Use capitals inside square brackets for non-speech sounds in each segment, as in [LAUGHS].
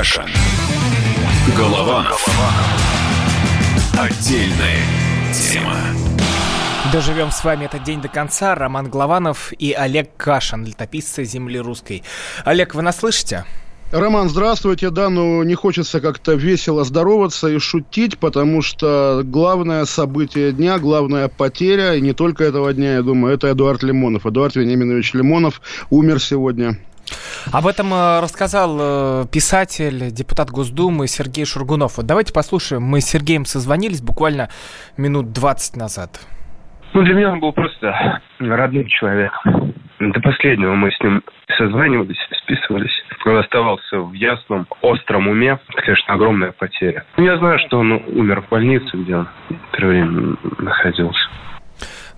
Кашин. Голованов. Отдельная тема. Доживем с вами этот день до конца. Роман Главанов и Олег Кашин, летописцы земли русской. Олег, вы нас слышите? Роман, здравствуйте. Да, ну не хочется как-то весело здороваться и шутить, потому что главное событие дня, главная потеря, и не только этого дня, я думаю, это Эдуард Лимонов. Эдуард Вениаминович Лимонов умер сегодня. Об этом э, рассказал э, писатель, депутат Госдумы Сергей Шургунов. Вот давайте послушаем. Мы с Сергеем созвонились буквально минут 20 назад. Ну, для меня он был просто родным человеком. До последнего мы с ним созванивались, списывались. Он оставался в ясном, остром уме. Конечно, огромная потеря. Я знаю, что он умер в больнице, где он первое время находился.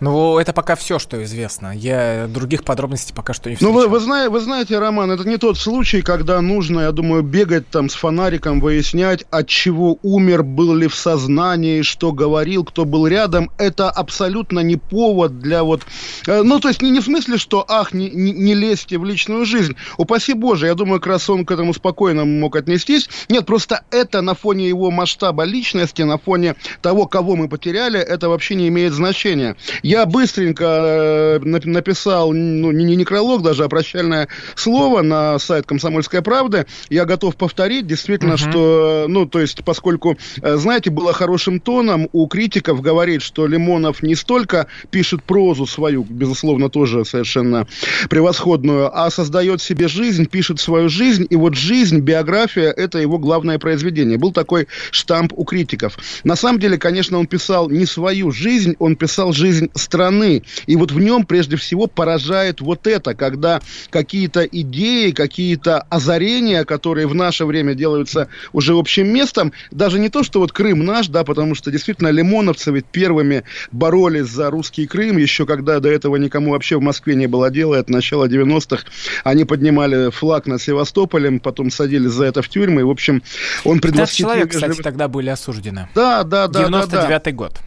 Ну, это пока все, что известно. Я других подробностей пока что не встречал. Ну, вы, вы, знаете, вы знаете, Роман, это не тот случай, когда нужно, я думаю, бегать там с фонариком, выяснять, от чего умер, был ли в сознании, что говорил, кто был рядом. Это абсолютно не повод для вот... Э, ну, то есть не, не в смысле, что, ах, не, не, не лезьте в личную жизнь. Упаси Боже, я думаю, как раз он к этому спокойно мог отнестись. Нет, просто это на фоне его масштаба личности, на фоне того, кого мы потеряли, это вообще не имеет значения. Я быстренько э, написал, ну, не, не некролог даже, а прощальное слово на сайт «Комсомольская правда». Я готов повторить, действительно, uh-huh. что, ну, то есть, поскольку, э, знаете, было хорошим тоном у критиков говорить, что Лимонов не столько пишет прозу свою, безусловно, тоже совершенно превосходную, а создает себе жизнь, пишет свою жизнь, и вот жизнь, биография – это его главное произведение. Был такой штамп у критиков. На самом деле, конечно, он писал не свою жизнь, он писал жизнь страны. И вот в нем прежде всего поражает вот это, когда какие-то идеи, какие-то озарения, которые в наше время делаются уже общим местом, даже не то, что вот Крым наш, да, потому что действительно лимоновцы ведь первыми боролись за русский Крым, еще когда до этого никому вообще в Москве не было дела, это начало 90-х, они поднимали флаг над Севастополем, потом садились за это в тюрьмы, и, в общем, он предвосхитил... человек, кстати, тогда были осуждены. Да, да, да. 99-й да, да. год.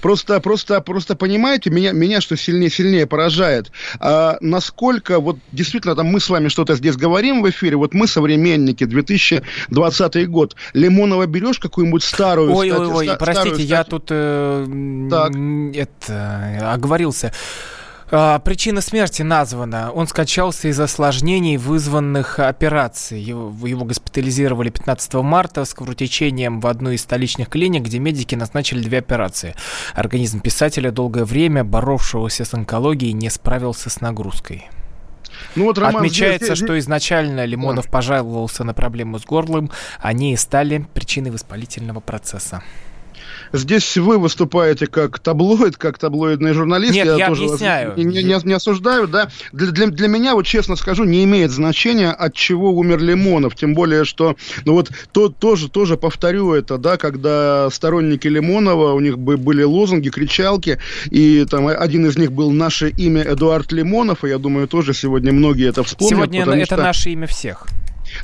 Просто, просто, просто понимаете, меня, меня что сильнее, сильнее поражает, а, насколько вот действительно там мы с вами что-то здесь говорим в эфире, вот мы современники, 2020 год, Лимонова берешь какую-нибудь старую... Ой, стать, ой, ой, простите, старую, я тут э, так. это, оговорился. А, причина смерти названа. Он скачался из осложнений, вызванных операцией. Его, его госпитализировали 15 марта с кровотечением в одну из столичных клиник, где медики назначили две операции. Организм писателя долгое время, боровшегося с онкологией, не справился с нагрузкой. Ну, вот, Роман, Отмечается, здесь... что изначально Лимонов да. пожаловался на проблему с горлом. Они и стали причиной воспалительного процесса. Здесь вы выступаете как таблоид, как таблоидный журналист. Нет, я, я тоже объясняю. Не, не, не, осуждаю, да. Для, для, для меня, вот честно скажу, не имеет значения, от чего умер Лимонов. Тем более, что, ну вот, то, тоже, тоже повторю это, да, когда сторонники Лимонова, у них были лозунги, кричалки, и там один из них был «Наше имя Эдуард Лимонов», и я думаю, тоже сегодня многие это вспомнят. Сегодня это что... наше имя всех.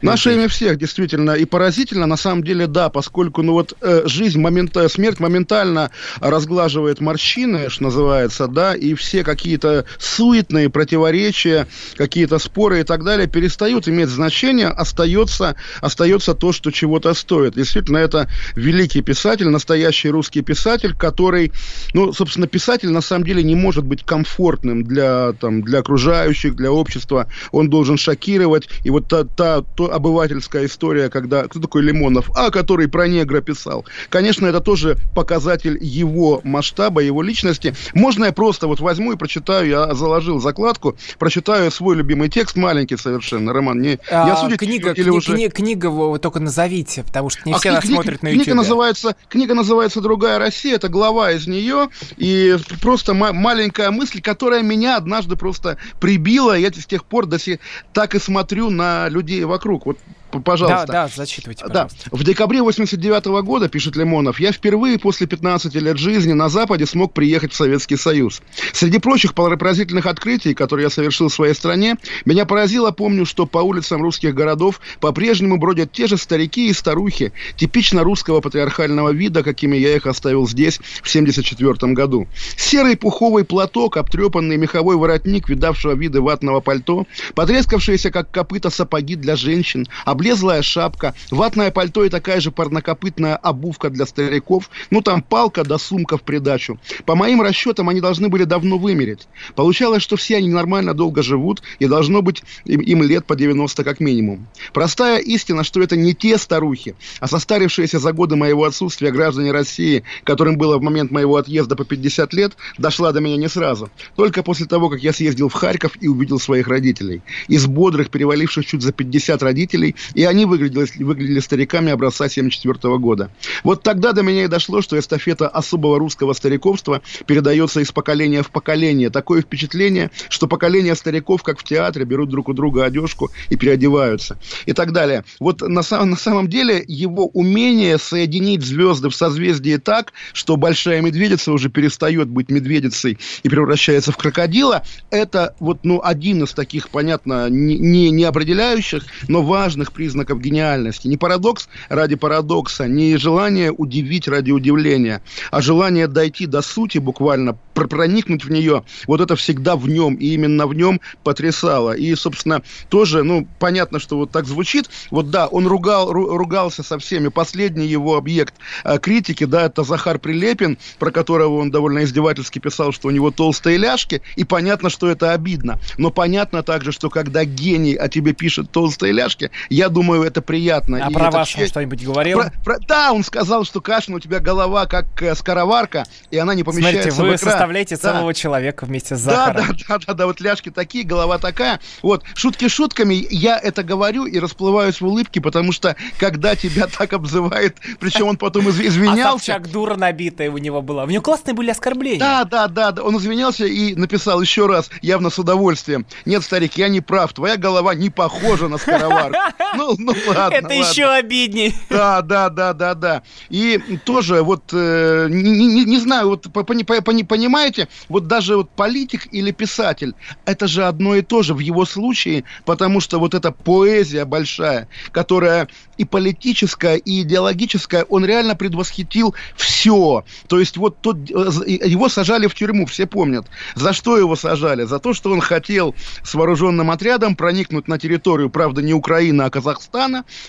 Наше имя всех, действительно. И поразительно, на самом деле, да, поскольку, ну вот, э, жизнь, момент, смерть моментально разглаживает морщины, что называется, да, и все какие-то суетные противоречия, какие-то споры и так далее перестают иметь значение, остается, остается то, что чего-то стоит. Действительно, это великий писатель, настоящий русский писатель, который, ну, собственно, писатель на самом деле не может быть комфортным для, там, для окружающих, для общества. Он должен шокировать. И вот та, та, то обывательская история, когда... Кто такой Лимонов? А, который про негра писал. Конечно, это тоже показатель его масштаба, его личности. Можно я просто вот возьму и прочитаю, я заложил закладку, прочитаю свой любимый текст, маленький совершенно, Роман. Не, а, я судить, книга, или кни, уже... кни, книга вы только назовите, потому что не а все нас смотрят на YouTube. Книга называется, книга называется «Другая Россия», это глава из нее, и просто маленькая мысль, которая меня однажды просто прибила, я с тех пор до сих так и смотрю на людей вокруг вокруг. Вот пожалуйста. Да, да, зачитывайте, пожалуйста. Да. В декабре 89 -го года, пишет Лимонов, я впервые после 15 лет жизни на Западе смог приехать в Советский Союз. Среди прочих поразительных открытий, которые я совершил в своей стране, меня поразило, помню, что по улицам русских городов по-прежнему бродят те же старики и старухи, типично русского патриархального вида, какими я их оставил здесь в 74 году. Серый пуховый платок, обтрепанный меховой воротник, видавшего виды ватного пальто, потрескавшиеся, как копыта, сапоги для женщин, облезлая шапка, ватное пальто и такая же парнокопытная обувка для стариков, ну там палка да сумка в придачу. По моим расчетам, они должны были давно вымереть. Получалось, что все они нормально долго живут, и должно быть им, им лет по 90 как минимум. Простая истина, что это не те старухи, а состарившиеся за годы моего отсутствия граждане России, которым было в момент моего отъезда по 50 лет, дошла до меня не сразу. Только после того, как я съездил в Харьков и увидел своих родителей. Из бодрых, переваливших чуть за 50 родителей, и они выглядели, выглядели стариками образца 74 года. Вот тогда до меня и дошло, что эстафета особого русского стариковства передается из поколения в поколение. Такое впечатление, что поколения стариков, как в театре, берут друг у друга одежку и переодеваются. И так далее. Вот на, на самом деле его умение соединить звезды в созвездии так, что большая медведица уже перестает быть медведицей и превращается в крокодила, это вот, ну, один из таких, понятно, не, не, не определяющих, но важных признаков гениальности. Не парадокс ради парадокса, не желание удивить ради удивления, а желание дойти до сути буквально, проникнуть в нее, вот это всегда в нем, и именно в нем потрясало. И, собственно, тоже, ну, понятно, что вот так звучит. Вот да, он ругал, ругался со всеми. Последний его объект э, критики, да, это Захар Прилепин, про которого он довольно издевательски писал, что у него толстые ляжки, и понятно, что это обидно. Но понятно также, что когда гений о тебе пишет толстые ляжки, я думаю, это приятно. А и про вас честь... что-нибудь говорил? Про, про... Да, он сказал, что Кашин, у тебя голова как э, скороварка, и она не помещается Смотрите, вы в экран. составляете да. целого человека вместе с Захаром. Да, да, да, да, да, вот ляжки такие, голова такая. Вот, шутки шутками, я это говорю и расплываюсь в улыбке, потому что, когда тебя [LAUGHS] так обзывает, причем он потом из- извинялся... А Собчак дура набитая у него была. У него классные были оскорбления. Да, да, да, да, он извинялся и написал еще раз, явно с удовольствием. Нет, старик, я не прав, твоя голова не похожа на скороварку. [LAUGHS] Ну, ну ладно, Это еще обиднее. Да, да, да, да, да. И тоже вот, э, не, не, не знаю, вот понимаете, вот даже вот политик или писатель, это же одно и то же в его случае, потому что вот эта поэзия большая, которая и политическая, и идеологическая, он реально предвосхитил все. То есть вот тот, э, его сажали в тюрьму, все помнят. За что его сажали? За то, что он хотел с вооруженным отрядом проникнуть на территорию, правда, не Украины, а Казахстана,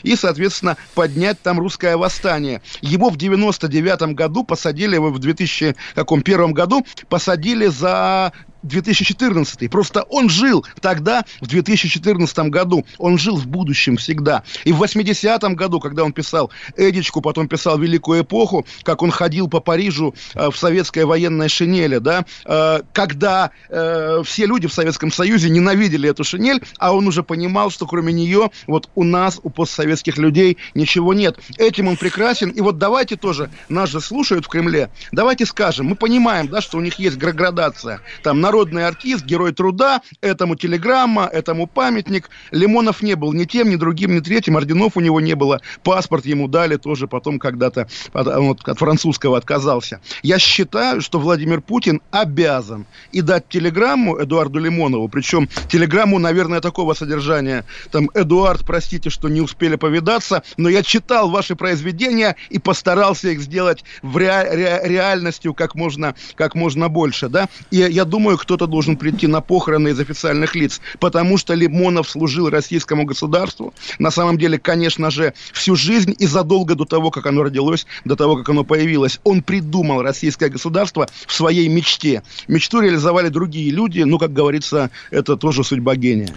и, соответственно, поднять там русское восстание. Его в 99 году посадили, в 2001 году посадили за 2014. Просто он жил тогда, в 2014 году. Он жил в будущем всегда. И в 80-м году, когда он писал Эдичку, потом писал Великую эпоху, как он ходил по Парижу э, в советской военной шинели, да, э, когда э, все люди в Советском Союзе ненавидели эту шинель, а он уже понимал, что кроме нее вот у нас, у постсоветских людей ничего нет. Этим он прекрасен. И вот давайте тоже, нас же слушают в Кремле, давайте скажем, мы понимаем, да, что у них есть градация. Там народный артист, герой труда, этому телеграмма, этому памятник. Лимонов не был ни тем, ни другим, ни третьим, орденов у него не было. Паспорт ему дали тоже потом когда-то от, от французского отказался. Я считаю, что Владимир Путин обязан и дать телеграмму Эдуарду Лимонову, причем телеграмму, наверное, такого содержания. Там, Эдуард, простите, что не успели повидаться, но я читал ваши произведения и постарался их сделать в ре, ре, реальностью как можно, как можно больше, да. И я думаю, кто-то должен прийти на похороны из официальных лиц, потому что Лимонов служил российскому государству. На самом деле, конечно же, всю жизнь и задолго до того, как оно родилось, до того, как оно появилось, он придумал российское государство в своей мечте. Мечту реализовали другие люди, ну, как говорится, это тоже судьба гения.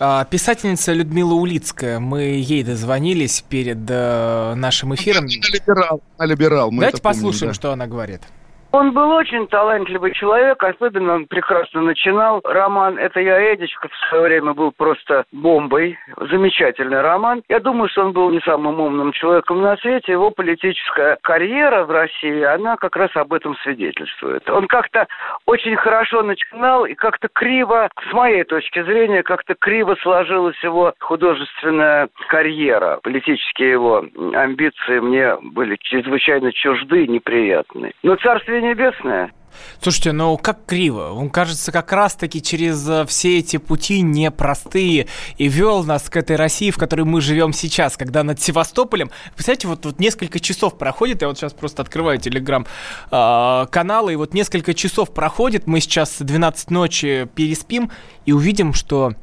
А, писательница Людмила Улицкая, мы ей дозвонились перед э, нашим эфиром. Она либерал, она либерал. Давайте послушаем, помним, да. что она говорит. Он был очень талантливый человек, особенно он прекрасно начинал. Роман «Это я, Эдичка» в свое время был просто бомбой. Замечательный роман. Я думаю, что он был не самым умным человеком на свете. Его политическая карьера в России, она как раз об этом свидетельствует. Он как-то очень хорошо начинал и как-то криво, с моей точки зрения, как-то криво сложилась его художественная карьера. Политические его амбиции мне были чрезвычайно чужды неприятны. Но царствие Царствие Небесное. Слушайте, ну как криво. Он, кажется, как раз-таки через э, все эти пути непростые и вел нас к этой России, в которой мы живем сейчас, когда над Севастополем... Представляете, вот, вот несколько часов проходит, я вот сейчас просто открываю телеграм-каналы, э, и вот несколько часов проходит, мы сейчас 12 ночи переспим и увидим, что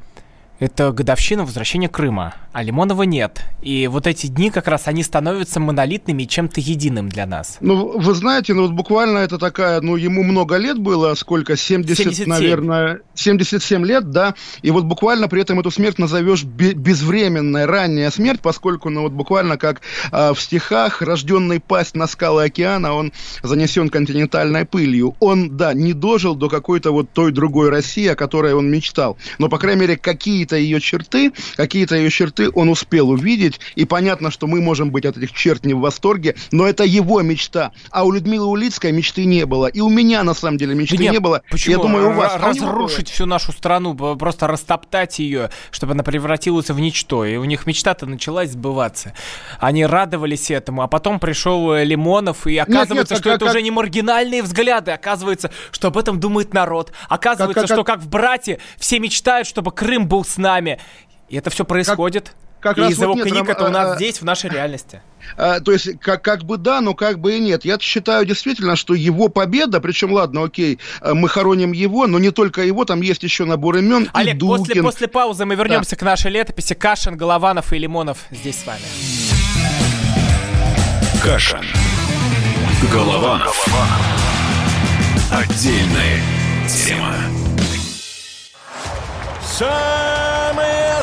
это годовщина возвращения Крыма. А Лимонова нет. И вот эти дни как раз, они становятся монолитными и чем-то единым для нас. Ну, вы знаете, ну вот буквально это такая, ну ему много лет было, сколько, 70, 77. наверное, 77 лет, да, и вот буквально при этом эту смерть назовешь безвременная, ранняя смерть, поскольку, ну вот буквально как э, в стихах, рожденный пасть на скалы океана, он занесен континентальной пылью. Он, да, не дожил до какой-то вот той другой России, о которой он мечтал. Но, по крайней мере, какие-то ее черты, какие-то ее черты он успел увидеть, и понятно, что мы можем быть от этих черт не в восторге, но это его мечта. А у Людмилы Улицкой мечты не было. И у меня, на самом деле, мечты да нет, не было. Почему? Я думаю, у вас. Разрушить всю нашу страну, просто растоптать ее, чтобы она превратилась в ничто. И у них мечта-то началась сбываться. Они радовались этому, а потом пришел э, Лимонов, и оказывается, нет, нет, что как, это как... уже не маргинальные взгляды, оказывается, что об этом думает народ. Оказывается, как, как, что как в «Брате» все мечтают, чтобы Крым был с нами. И это все происходит. Как, как и из его вот книг нет, это у нас а, здесь, в нашей реальности. А, то есть, как, как бы да, но как бы и нет. Я считаю действительно, что его победа, причем, ладно, окей, а, мы хороним его, но не только его, там есть еще набор имен. Олег, после, после паузы мы вернемся да. к нашей летописи. Кашин, Голованов и Лимонов здесь с вами. Кашин. Голованов. Отдельная тема.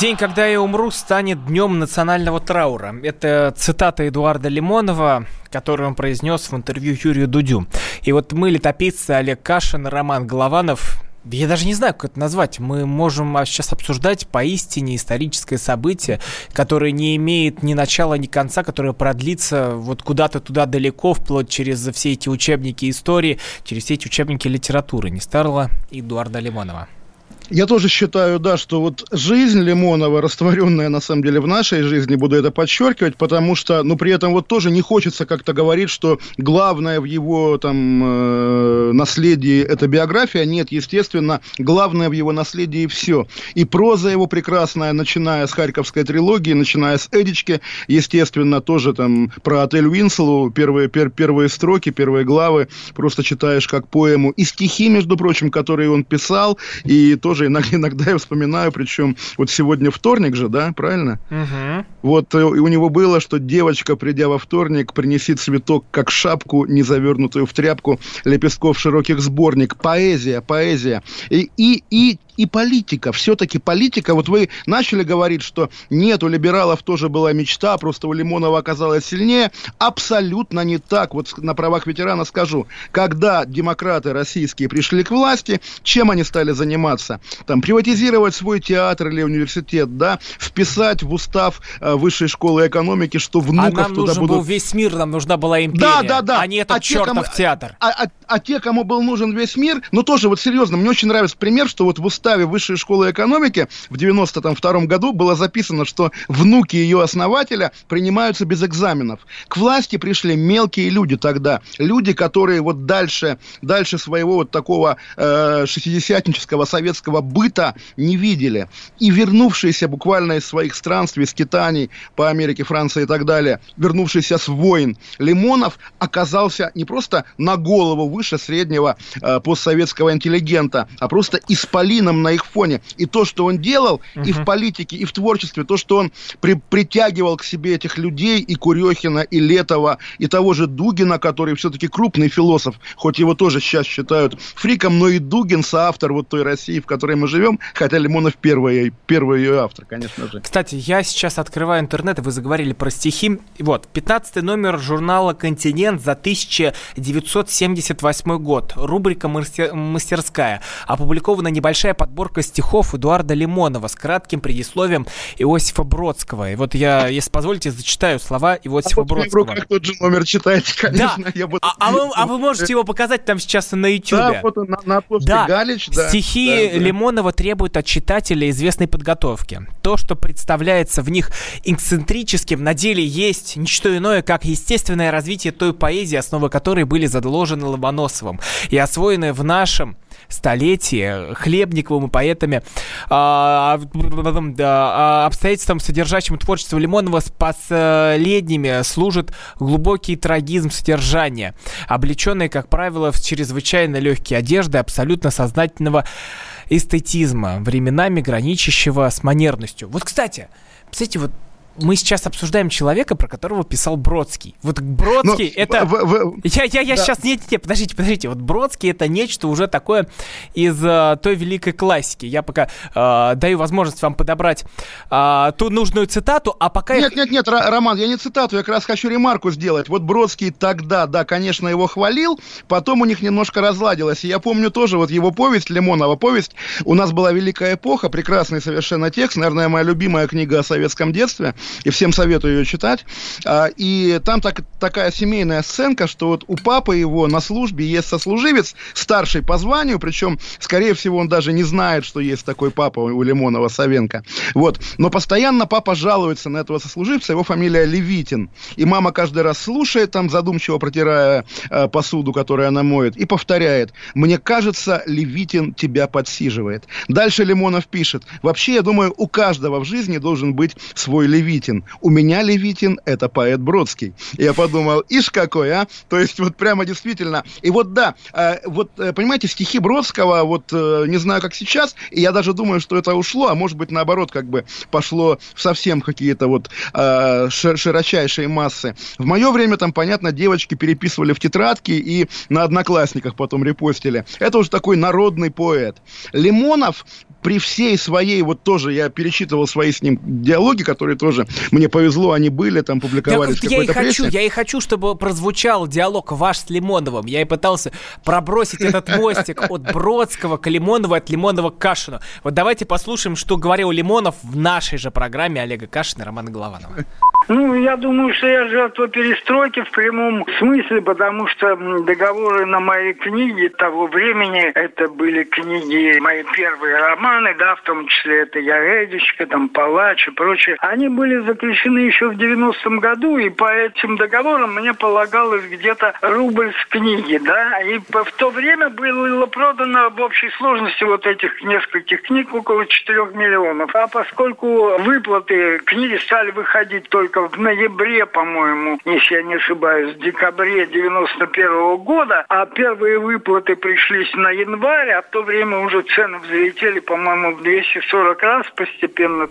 День, когда я умру, станет днем национального траура. Это цитата Эдуарда Лимонова, которую он произнес в интервью Юрию Дудю. И вот мы, летописцы Олег Кашин, Роман Голованов, я даже не знаю, как это назвать. Мы можем сейчас обсуждать поистине историческое событие, которое не имеет ни начала, ни конца, которое продлится вот куда-то туда далеко, вплоть через все эти учебники истории, через все эти учебники литературы. Не старого Эдуарда Лимонова. Я тоже считаю, да, что вот жизнь Лимонова, растворенная на самом деле в нашей жизни, буду это подчеркивать, потому что, ну, при этом вот тоже не хочется как-то говорить, что главное в его там э, наследии это биография. Нет, естественно, главное в его наследии все. И проза его прекрасная, начиная с Харьковской трилогии, начиная с Эдички, естественно, тоже там про отель Уинслоу, первые, пер, первые строки, первые главы, просто читаешь как поэму. И стихи, между прочим, которые он писал, и тоже тоже иногда, [LAUGHS] иногда я вспоминаю, причем вот сегодня вторник же, да, правильно? Угу. Вот э, у него было, что девочка, придя во вторник, принеси цветок как шапку, не завернутую в тряпку, лепестков широких сборник. Поэзия, поэзия. И, и, и и политика. Все-таки политика, вот вы начали говорить, что нет, у либералов тоже была мечта, просто у Лимонова оказалось сильнее. Абсолютно не так. Вот на правах ветерана скажу. Когда демократы российские пришли к власти, чем они стали заниматься? Там, приватизировать свой театр или университет, да, вписать в устав э, высшей школы экономики, что внуков а нам туда нужен будут... был весь мир, нам нужна была империя, да, да, да. а не этот а чертов кому... театр. А, а, а те, кому был нужен весь мир, ну тоже вот серьезно, мне очень нравится пример, что вот в уставе Высшей школы экономики в 92 году было записано, что внуки ее основателя принимаются без экзаменов. К власти пришли мелкие люди тогда, люди, которые вот дальше, дальше своего вот такого э, советского быта не видели. И вернувшиеся буквально из своих странствий, скитаний по Америке, Франции и так далее, вернувшиеся с войн, Лимонов оказался не просто на голову выше среднего э, постсоветского интеллигента, а просто исполином на их фоне. И то, что он делал угу. и в политике, и в творчестве, то, что он при, притягивал к себе этих людей, и Курехина, и Летова, и того же Дугина, который все-таки крупный философ, хоть его тоже сейчас считают фриком, но и Дугин соавтор вот той России, в которой мы живем, хотя Лимонов первый, первый ее автор, конечно же. Кстати, я сейчас открываю интернет, и вы заговорили про стихи. Вот, 15 номер журнала «Континент» за 1978 год. Рубрика «Мастерская». Опубликована небольшая подборка стихов Эдуарда Лимонова с кратким предисловием Иосифа Бродского. И вот я, если позволите, зачитаю слова Иосифа а Бродского. Как тот же номер читаете, конечно. Да. Я буду... а, а, вы, а вы можете его показать там сейчас на YouTube? Да, вот он, на, на да. Галич, да. Стихи да, да. Лимонова требуют от читателя известной подготовки. То, что представляется в них эксцентрическим, на деле есть не что иное, как естественное развитие той поэзии, основы которой были заложены Ломоносовым и освоены в нашем столетие Хлебниковым и поэтами, а, а, обстоятельствам, содержащим творчество Лимонова, с последними служит глубокий трагизм содержания, облеченный, как правило, в чрезвычайно легкие одежды абсолютно сознательного эстетизма, временами граничащего с манерностью. Вот, кстати, кстати, вот мы сейчас обсуждаем человека, про которого писал Бродский. Вот Бродский Но, ну, это... В, в, я я, я да. сейчас... Нет, нет, подождите, подождите. Вот Бродский это нечто уже такое из uh, той великой классики. Я пока uh, даю возможность вам подобрать uh, ту нужную цитату, а пока... Нет, я... нет, нет, Роман, я не цитату, я как раз хочу ремарку сделать. Вот Бродский тогда, да, конечно, его хвалил, потом у них немножко разладилось. И я помню тоже вот его повесть, Лимонова повесть. У нас была великая эпоха, прекрасный совершенно текст, наверное, моя любимая книга о советском детстве и всем советую ее читать. А, и там так, такая семейная сценка, что вот у папы его на службе есть сослуживец, старший по званию, причем, скорее всего, он даже не знает, что есть такой папа у Лимонова Савенко. Вот. Но постоянно папа жалуется на этого сослуживца, его фамилия Левитин. И мама каждый раз слушает, там задумчиво протирая э, посуду, которую она моет, и повторяет. Мне кажется, Левитин тебя подсиживает. Дальше Лимонов пишет. Вообще, я думаю, у каждого в жизни должен быть свой Левитин Левитин. У меня Левитин – это поэт Бродский. я подумал, ишь какой, а? То есть вот прямо действительно. И вот да, э, вот э, понимаете, стихи Бродского, вот э, не знаю, как сейчас, и я даже думаю, что это ушло, а может быть наоборот, как бы пошло совсем какие-то вот широчайшие массы. В мое время там, понятно, девочки переписывали в тетрадки и на одноклассниках потом репостили. Это уже такой народный поэт. Лимонов при всей своей, вот тоже я перечитывал свои с ним диалоги, которые тоже мне повезло, они были, там публиковались так, в какой-то я и хочу, Я и хочу, чтобы прозвучал диалог ваш с Лимоновым. Я и пытался пробросить этот мостик [LAUGHS] от Бродского к Лимонову, от Лимонова к Кашину. Вот давайте послушаем, что говорил Лимонов в нашей же программе Олега Кашина и Романа Голованова. Ну, я думаю, что я жертва перестройки в прямом смысле, потому что договоры на мои книги того времени, это были книги, мои первые романы, да, в том числе это «Я Эдичка», там «Палач» и прочее, они были заключены еще в 90-м году, и по этим договорам мне полагалось где-то рубль с книги, да, и в то время было продано в общей сложности вот этих нескольких книг около 4 миллионов. А поскольку выплаты книги стали выходить только в ноябре, по-моему, если я не ошибаюсь, в декабре 91 -го года, а первые выплаты пришлись на январь, а в то время уже цены взлетели, по-моему, в 240 раз постепенно.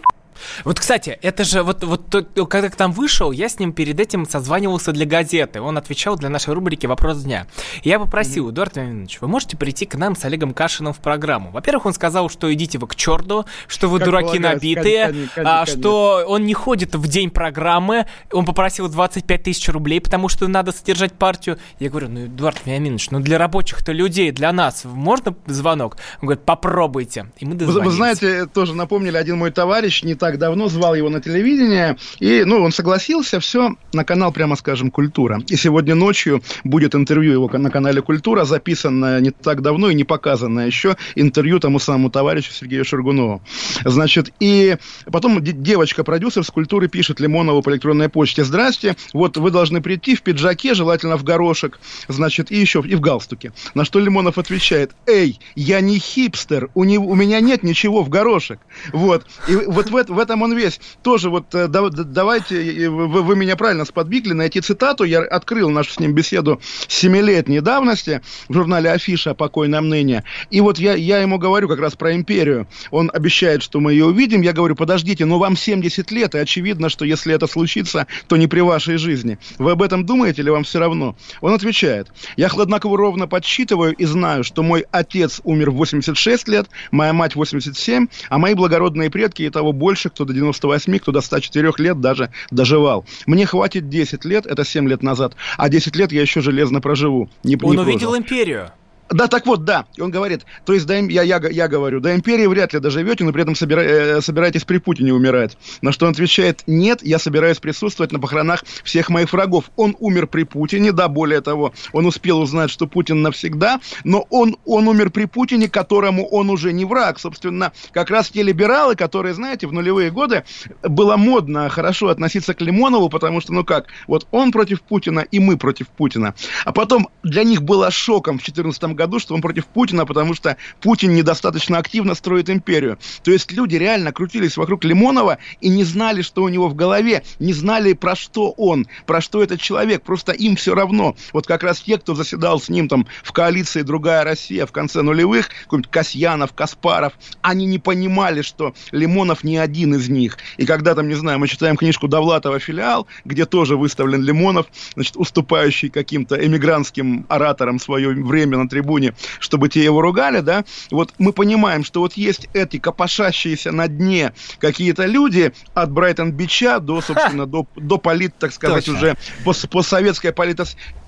Вот, кстати, это же вот, вот когда к нам вышел, я с ним перед этим созванивался для газеты. Он отвечал для нашей рубрики «Вопрос дня». Я попросил, mm-hmm. Эдуард Леонидович, вы можете прийти к нам с Олегом Кашиным в программу? Во-первых, он сказал, что идите вы к черту, что вы как дураки набитые, конечно, конечно, а, что он не ходит в день программы. Он попросил 25 тысяч рублей, потому что надо содержать партию. Я говорю, ну, Эдуард Леонидович, ну для рабочих-то людей, для нас можно звонок? Он говорит, попробуйте. И мы вы, вы знаете, тоже напомнили один мой товарищ, не так давно звал его на телевидение, и, ну, он согласился, все, на канал, прямо скажем, «Культура». И сегодня ночью будет интервью его на канале «Культура», записанное не так давно и не показанное еще, интервью тому самому товарищу Сергею Шаргунову. Значит, и потом девочка-продюсер с «Культуры» пишет Лимонову по электронной почте, «Здрасте, вот вы должны прийти в пиджаке, желательно в горошек, значит, и еще и в галстуке». На что Лимонов отвечает, «Эй, я не хипстер, у, не, у меня нет ничего в горошек». Вот. И вот в, в этом он весь. Тоже вот э, да, давайте, вы, вы меня правильно сподвигли найти цитату. Я открыл нашу с ним беседу семилетней давности в журнале «Афиша. Покойное мнение». И вот я, я ему говорю как раз про империю. Он обещает, что мы ее увидим. Я говорю, подождите, но вам 70 лет, и очевидно, что если это случится, то не при вашей жизни. Вы об этом думаете или вам все равно? Он отвечает, я хладнокровно подсчитываю и знаю, что мой отец умер в 86 лет, моя мать 87, а мои благородные предки и того больше, кто до 98, кто до 104 лет даже доживал. Мне хватит 10 лет, это 7 лет назад, а 10 лет я еще железно проживу. Не, Он не увидел прожил. империю. Да, так вот, да. И он говорит, то есть, да, я, я, я говорю, до империи вряд ли доживете, но при этом собира, э, собираетесь при Путине умирать. На что он отвечает, нет, я собираюсь присутствовать на похоронах всех моих врагов. Он умер при Путине, да, более того, он успел узнать, что Путин навсегда, но он, он умер при Путине, которому он уже не враг. Собственно, как раз те либералы, которые, знаете, в нулевые годы было модно хорошо относиться к Лимонову, потому что, ну как, вот он против Путина и мы против Путина. А потом для них было шоком в 2014 году, что он против Путина, потому что Путин недостаточно активно строит империю. То есть люди реально крутились вокруг Лимонова и не знали, что у него в голове, не знали, про что он, про что этот человек. Просто им все равно. Вот как раз те, кто заседал с ним там в коалиции «Другая Россия» в конце нулевых, какой-нибудь Касьянов, Каспаров, они не понимали, что Лимонов не один из них. И когда там, не знаю, мы читаем книжку Довлатова «Филиал», где тоже выставлен Лимонов, значит, уступающий каким-то эмигрантским ораторам свое время на трибуне, чтобы те его ругали, да, вот мы понимаем, что вот есть эти копошащиеся на дне какие-то люди от Брайтон-Бича до, собственно, до, до полит, так сказать, Точно. уже пос, постсоветской полит,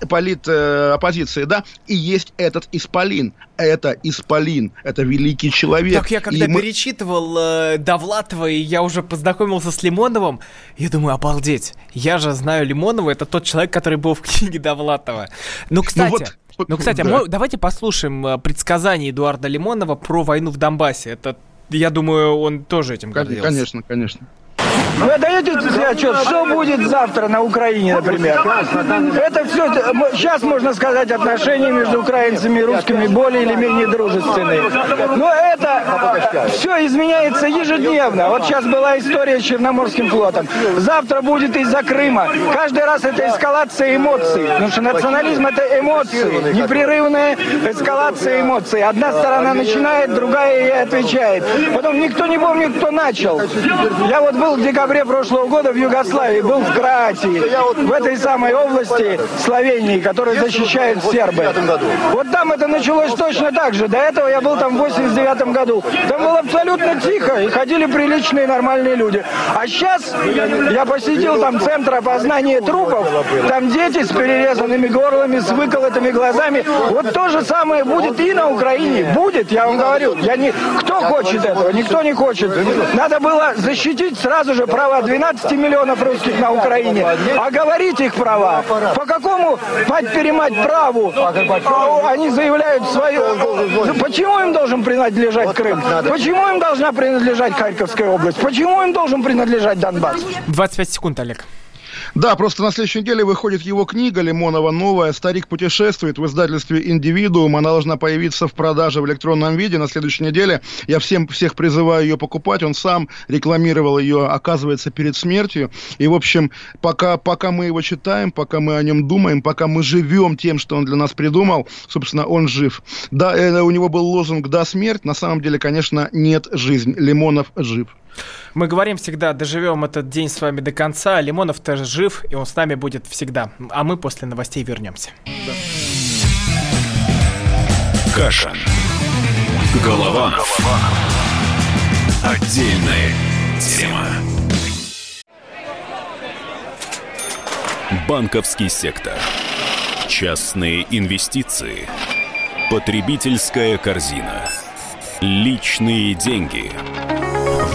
полит э, оппозиции, да, и есть этот Исполин. Это Исполин, это великий человек. Так я когда и перечитывал э, Довлатова, и я уже познакомился с Лимоновым, я думаю, обалдеть, я же знаю Лимонова, это тот человек, который был в книге Довлатова. Ну, кстати... Ну, вот ну, кстати, да. мы, давайте послушаем э, предсказание Эдуарда Лимонова про войну в Донбассе. Это, я думаю, он тоже этим гордился. Конечно, конечно. Вы отдаете себе отчет, что будет завтра на Украине, например? Это все, сейчас можно сказать, отношения между украинцами и русскими более или менее дружественные. Но это все изменяется ежедневно. Вот сейчас была история с Черноморским флотом. Завтра будет из-за Крыма. Каждый раз это эскалация эмоций. Потому что национализм это эмоции. Непрерывная эскалация эмоций. Одна сторона начинает, другая ей отвечает. Потом никто не помнит, кто начал. Я вот был декабре прошлого года в Югославии, был в Кратии, в этой самой области Словении, которая защищает сербы. Вот там это началось точно так же. До этого я был там в 89 году. Там было абсолютно тихо, и ходили приличные нормальные люди. А сейчас я посетил там центр опознания трупов, там дети с перерезанными горлами, с выколотыми глазами. Вот то же самое будет и на Украине. Будет, я вам говорю. Я не... Кто хочет этого? Никто не хочет. Надо было защитить сразу же права 12 миллионов русских на Украине, а говорить их права. По какому мать-перемать праву они заявляют свое... Почему им должен принадлежать Крым? Почему им должна принадлежать Харьковская область? Почему им должен принадлежать Донбасс? 25 секунд, Олег. Да, просто на следующей неделе выходит его книга Лимонова новая «Старик путешествует» в издательстве «Индивидуум». Она должна появиться в продаже в электронном виде на следующей неделе. Я всем всех призываю ее покупать. Он сам рекламировал ее, оказывается, перед смертью. И, в общем, пока, пока мы его читаем, пока мы о нем думаем, пока мы живем тем, что он для нас придумал, собственно, он жив. Да, э, у него был лозунг «Да, смерть». На самом деле, конечно, нет жизнь. Лимонов жив. Мы говорим всегда, доживем этот день с вами до конца. Лимонов тоже жив, и он с нами будет всегда. А мы после новостей вернемся. Да. Каша. Голова. Голова. Отдельная тема. Банковский сектор. Частные инвестиции. Потребительская корзина. Личные деньги.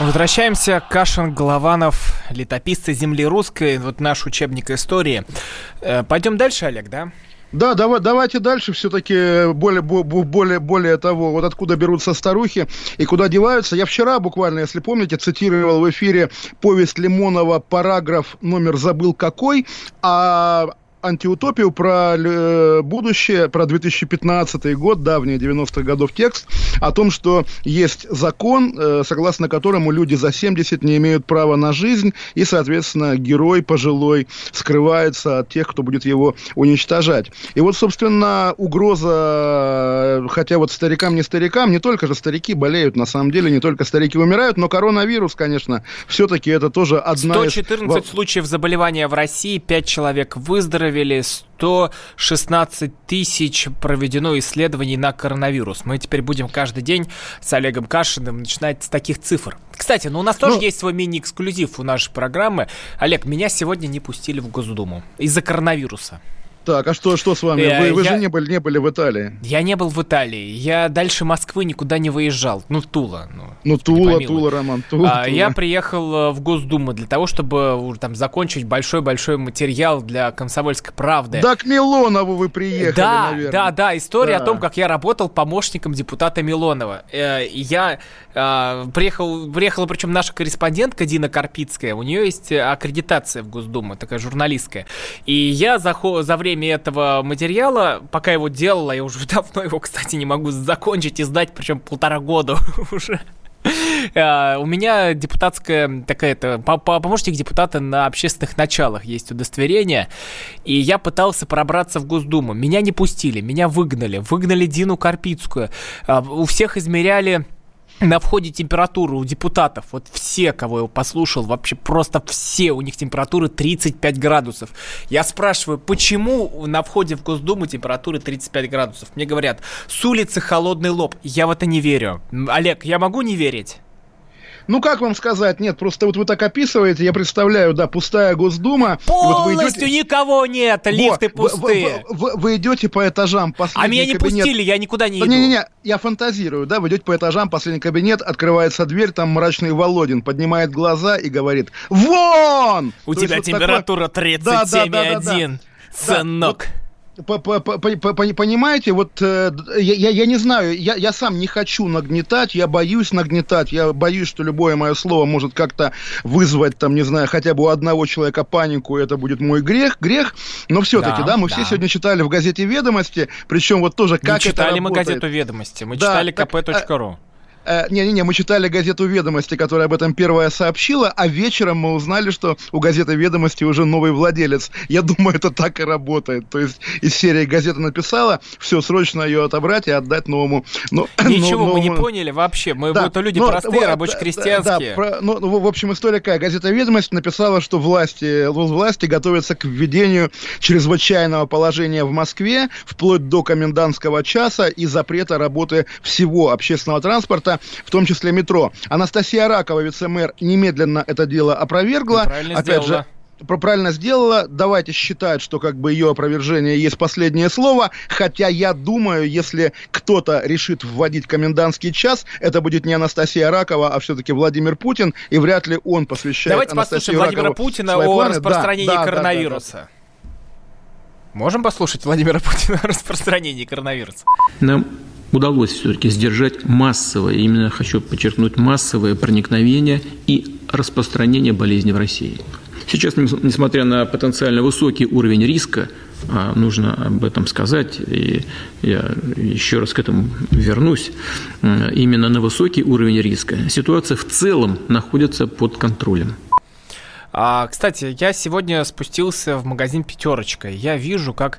Возвращаемся. Кашин, Голованов, летописцы земли русской. Вот наш учебник истории. Э, пойдем дальше, Олег, да? Да, давай, давайте дальше все-таки более, более, более того, вот откуда берутся старухи и куда деваются. Я вчера буквально, если помните, цитировал в эфире повесть Лимонова, параграф номер забыл какой, а антиутопию, про э, будущее, про 2015 год, давний 90-х годов текст, о том, что есть закон, э, согласно которому люди за 70 не имеют права на жизнь, и, соответственно, герой пожилой скрывается от тех, кто будет его уничтожать. И вот, собственно, угроза, хотя вот старикам не старикам, не только же старики болеют, на самом деле, не только старики умирают, но коронавирус, конечно, все-таки это тоже одна 114 из... случаев заболевания в России, 5 человек выздоровели, 116 тысяч проведено исследований на коронавирус. Мы теперь будем каждый день с Олегом Кашиным начинать с таких цифр. Кстати, ну у нас тоже ну, есть свой мини-эксклюзив у нашей программы. Олег, меня сегодня не пустили в Госдуму из-за коронавируса. Так, а что, что с вами? Вы, вы я... же не были, не были в Италии. Я не был в Италии. Я дальше Москвы никуда не выезжал. Ну, Тула. Ну, ну Тула, Тула, Роман, Тула, а, Тула. Я приехал э, в Госдуму для того, чтобы там закончить большой-большой материал для «Комсомольской правды». Да, к Милонову вы приехали, Да, наверное. да, да. История да. о том, как я работал помощником депутата Милонова. Э, я э, приехал, приехала причем наша корреспондентка Дина Карпицкая. У нее есть аккредитация в Госдуму, такая журналистская. И я за, за время время этого материала, пока его делала, я уже [LAUGHS] давно его, кстати, не могу закончить и сдать, причем полтора года [LAUGHS] уже. Uh, у меня депутатская такая-то помощник депутата на общественных началах есть удостоверение, и я пытался пробраться в Госдуму. Меня не пустили, меня выгнали, выгнали Дину Карпицкую. Uh, у всех измеряли на входе температуру у депутатов, вот все, кого я послушал, вообще просто все, у них температура 35 градусов. Я спрашиваю, почему на входе в Госдуму температура 35 градусов? Мне говорят, с улицы холодный лоб. Я в это не верю. Олег, я могу не верить? Ну, как вам сказать? Нет, просто вот вы так описываете, я представляю, да, пустая Госдума. Полностью вот идете... никого нет, лифты Во, пустые. Вы, вы, вы идете по этажам, А меня не кабинет... пустили, я никуда не иду. Не-не-не, я фантазирую, да, вы идете по этажам, последний кабинет, открывается дверь, там мрачный Володин поднимает глаза и говорит «Вон!» У То тебя температура такой... 37,1, да, да, да, да, да. сынок. Да, вот Понимаете, вот э, я, я не знаю, я, я сам не хочу нагнетать, я боюсь нагнетать, я боюсь, что любое мое слово может как-то вызвать, там, не знаю, хотя бы у одного человека панику, это будет мой грех, грех, но все-таки, да, да мы да. все сегодня читали в газете «Ведомости», причем вот тоже как не читали это мы газету «Ведомости», мы да, читали kp.ru. Э, не-не-не, мы читали газету «Ведомости», которая об этом первая сообщила, а вечером мы узнали, что у газеты «Ведомости» уже новый владелец. Я думаю, это так и работает. То есть из серии газета написала, все, срочно ее отобрать и отдать новому. Но, [LAUGHS] Ничего новому... мы не поняли вообще. Мы да, это люди но, простые, вот, рабоче-крестьянские. Да, про, ну, в общем, история какая. Газета «Ведомость» написала, что власти, власти готовятся к введению чрезвычайного положения в Москве вплоть до комендантского часа и запрета работы всего общественного транспорта в том числе метро. Анастасия Ракова, вице-мэр, немедленно это дело опровергла. Опять сделала. же, правильно сделала. Давайте считать, что как бы ее опровержение есть последнее слово. Хотя я думаю, если кто-то решит вводить комендантский час, это будет не Анастасия Ракова, а все-таки Владимир Путин, и вряд ли он посвящает Давайте Анастасию послушаем Владимира Путина о планы. распространении да, коронавируса. Да, да, да, да. Можем послушать Владимира Путина о распространении коронавируса? Нам удалось все-таки сдержать массовое, именно хочу подчеркнуть, массовое проникновение и распространение болезни в России. Сейчас, несмотря на потенциально высокий уровень риска, а, нужно об этом сказать, и я еще раз к этому вернусь, именно на высокий уровень риска ситуация в целом находится под контролем. А, кстати, я сегодня спустился в магазин «Пятерочка». Я вижу, как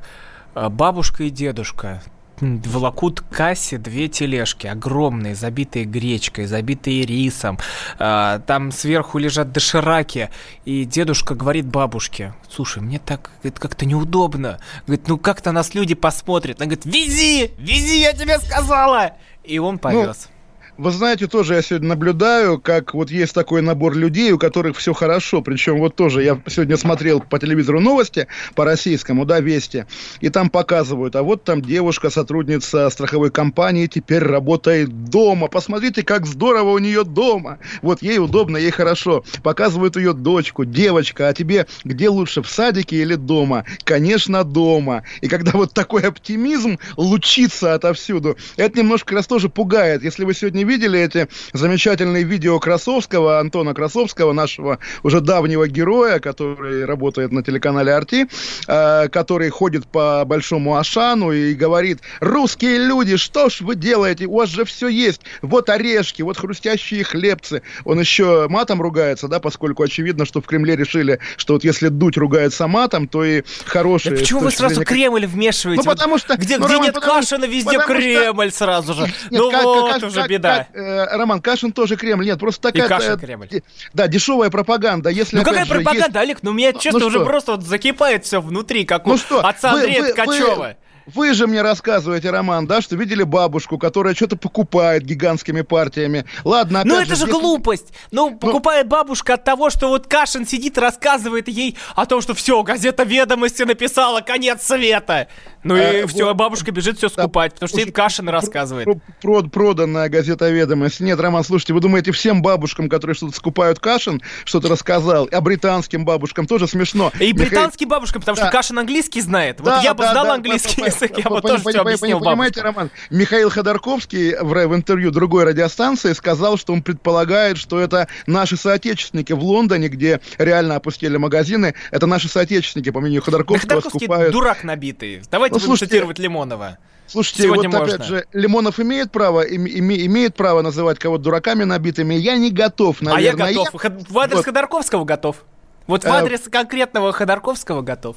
а, бабушка и дедушка волокут к кассе две тележки, огромные, забитые гречкой, забитые рисом. А, там сверху лежат дошираки. И дедушка говорит бабушке, слушай, мне так как-то неудобно. Говорит, ну как-то нас люди посмотрят. Она говорит, вези, вези, я тебе сказала. И он повез. Ну, вы знаете, тоже я сегодня наблюдаю, как вот есть такой набор людей, у которых все хорошо. Причем вот тоже я сегодня смотрел по телевизору новости, по российскому, да, Вести, и там показывают, а вот там девушка, сотрудница страховой компании, теперь работает дома. Посмотрите, как здорово у нее дома. Вот ей удобно, ей хорошо. Показывают ее дочку, девочка, а тебе где лучше, в садике или дома? Конечно, дома. И когда вот такой оптимизм лучится отовсюду, это немножко раз тоже пугает. Если вы сегодня видели эти замечательные видео Красовского, Антона Красовского, нашего уже давнего героя, который работает на телеканале Арти, э, который ходит по Большому Ашану и говорит, русские люди, что ж вы делаете, у вас же все есть, вот орешки, вот хрустящие хлебцы. Он еще матом ругается, да, поскольку очевидно, что в Кремле решили, что вот если Дудь ругается матом, то и хорошие... Да почему вы сразу зрения... Кремль вмешиваете? Ну, потому что... Где, ну, где Роман, нет потому, Кашина, везде Кремль что... сразу же. Нет, ну как, вот как, уже как, беда. Как, э, Роман, Кашин тоже Кремль. Нет, просто такая... И Кашин э, Кремль. Да, дешевая пропаганда. Если, ну какая пропаганда, есть... Олег? Ну у меня, честно, ну, уже просто вот закипает все внутри, как ну, у что? отца Андрея вы, Ткачева. Вы, вы же мне рассказываете, Роман, да, что видели бабушку, которая что-то покупает гигантскими партиями. Ладно, опять Ну это же здесь... глупость. Ну, ну, покупает бабушка от того, что вот Кашин сидит, рассказывает ей о том, что все, газета «Ведомости» написала «Конец света». Ну и а, все, вот, бабушка бежит все скупать, да, потому что сидит Кашин рассказывает. Прод, проданная газета «Ведомость». Нет, Роман, слушайте, вы думаете, всем бабушкам, которые что-то скупают Кашин, что-то рассказал, а британским бабушкам тоже смешно. И Михаил... британским бабушкам, потому да. что Кашин английский знает. Вот да, я бы да, знал да, английский да, язык, я бы тоже все объяснил Понимаете, Роман, Михаил Ходорковский в, интервью другой радиостанции сказал, что он предполагает, что это наши соотечественники в Лондоне, где реально опустили магазины, это наши соотечественники, по мнению Ходорковского, скупают... дурак набитый. Давайте ну, будем цитировать Лимонова. Слушайте, Сегодня вот можно. опять же, Лимонов имеет право, им, име, имеет право называть кого-то дураками набитыми. Я не готов, наверное. А я готов. Я... В адрес вот. Ходорковского готов. Вот в э, адрес конкретного Ходорковского готов.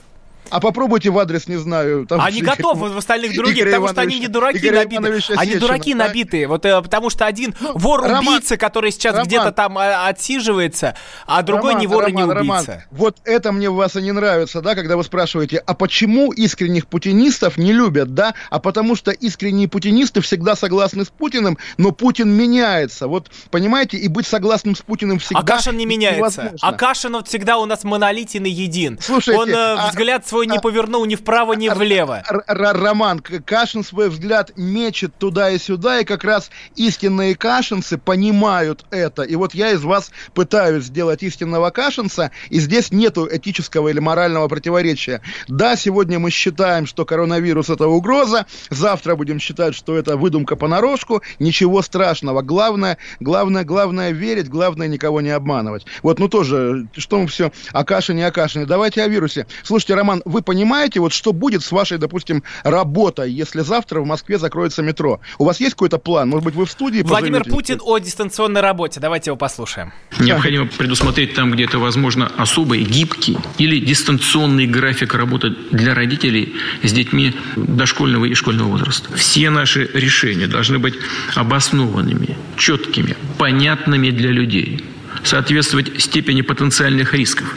А попробуйте в адрес, не знаю. Там они [LAUGHS] готовы, в остальных других, Игорь потому Иванович, что они не дураки Игорь набитые. Они дураки да? набитые. Вот э, потому что один ну, вор-убийца, который сейчас где-то там а, отсиживается, а другой Роман, не вор и не убийца. Роман, вот это мне у вас и не нравится, да, когда вы спрашиваете, а почему искренних путинистов не любят, да? А потому что искренние путинисты всегда согласны с Путиным, но Путин меняется. Вот, понимаете, и быть согласным с Путиным всегда А Кашин не меняется. Невозможно. А Кашин вот всегда у нас монолитен и един. Слушайте, Он э, а... взгляд свой свой не повернул ни вправо, ни влево. Роман, Кашин свой взгляд мечет туда и сюда, и как раз истинные кашинцы понимают это. И вот я из вас пытаюсь сделать истинного кашинца, и здесь нету этического или морального противоречия. Да, сегодня мы считаем, что коронавирус это угроза, завтра будем считать, что это выдумка понарошку, ничего страшного. Главное, главное, главное верить, главное никого не обманывать. Вот, ну тоже, что мы все о Кашине, о Кашине. Давайте о вирусе. Слушайте, Роман, вы понимаете, вот что будет с вашей, допустим, работой, если завтра в Москве закроется метро? У вас есть какой-то план? Может быть, вы в студии Владимир Путин о дистанционной работе. Давайте его послушаем. Необходимо предусмотреть там, где это возможно, особый, гибкий или дистанционный график работы для родителей с детьми дошкольного и школьного возраста. Все наши решения должны быть обоснованными, четкими, понятными для людей, соответствовать степени потенциальных рисков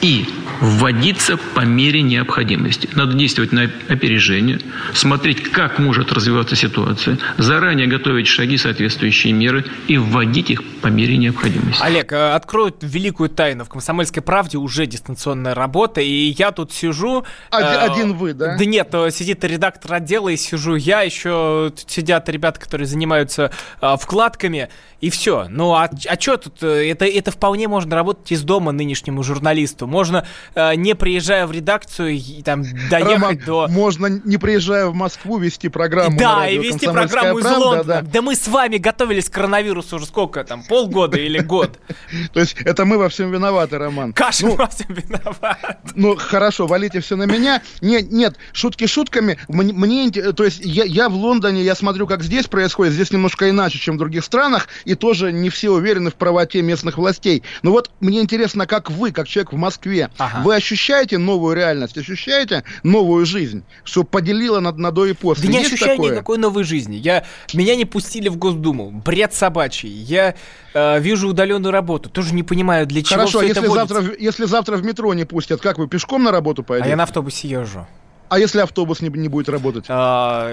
и вводиться по мере необходимости. Надо действовать на опережение, смотреть, как может развиваться ситуация, заранее готовить шаги, соответствующие меры и вводить их по мере необходимости. Олег, э, откроют великую тайну. В «Комсомольской правде» уже дистанционная работа, и я тут сижу... Один, э, один вы, да? Да нет, э, сидит редактор отдела, и сижу я, еще сидят ребята, которые занимаются э, вкладками, и все. Ну, а, а что тут? Э, это, это вполне можно работать из дома нынешнему журналисту. Можно Э, не приезжая в редакцию, и там доехать Роман, до... Можно, не приезжая в Москву, вести программу Да, и вести программу из правда, Лондона. Да. да мы с вами готовились к коронавирусу уже сколько там, полгода или год. [LAUGHS] То есть это мы во всем виноваты, Роман. Каша ну, во всем виноват. Ну, хорошо, валите все на меня. Нет, нет, шутки шутками. Мне, то есть я, я в Лондоне, я смотрю, как здесь происходит. Здесь немножко иначе, чем в других странах. И тоже не все уверены в правоте местных властей. Но вот мне интересно, как вы, как человек в Москве, ага. Вы ощущаете новую реальность, ощущаете новую жизнь, что поделила на, на до и после? Да не Есть ощущаю такое? никакой новой жизни. Я, меня не пустили в Госдуму. Бред собачий. Я э, вижу удаленную работу. Тоже не понимаю, для чего Хорошо, все если это завтра, если завтра в метро не пустят, как вы пешком на работу пойдете? А я на автобусе езжу. А если автобус не, не будет работать? А,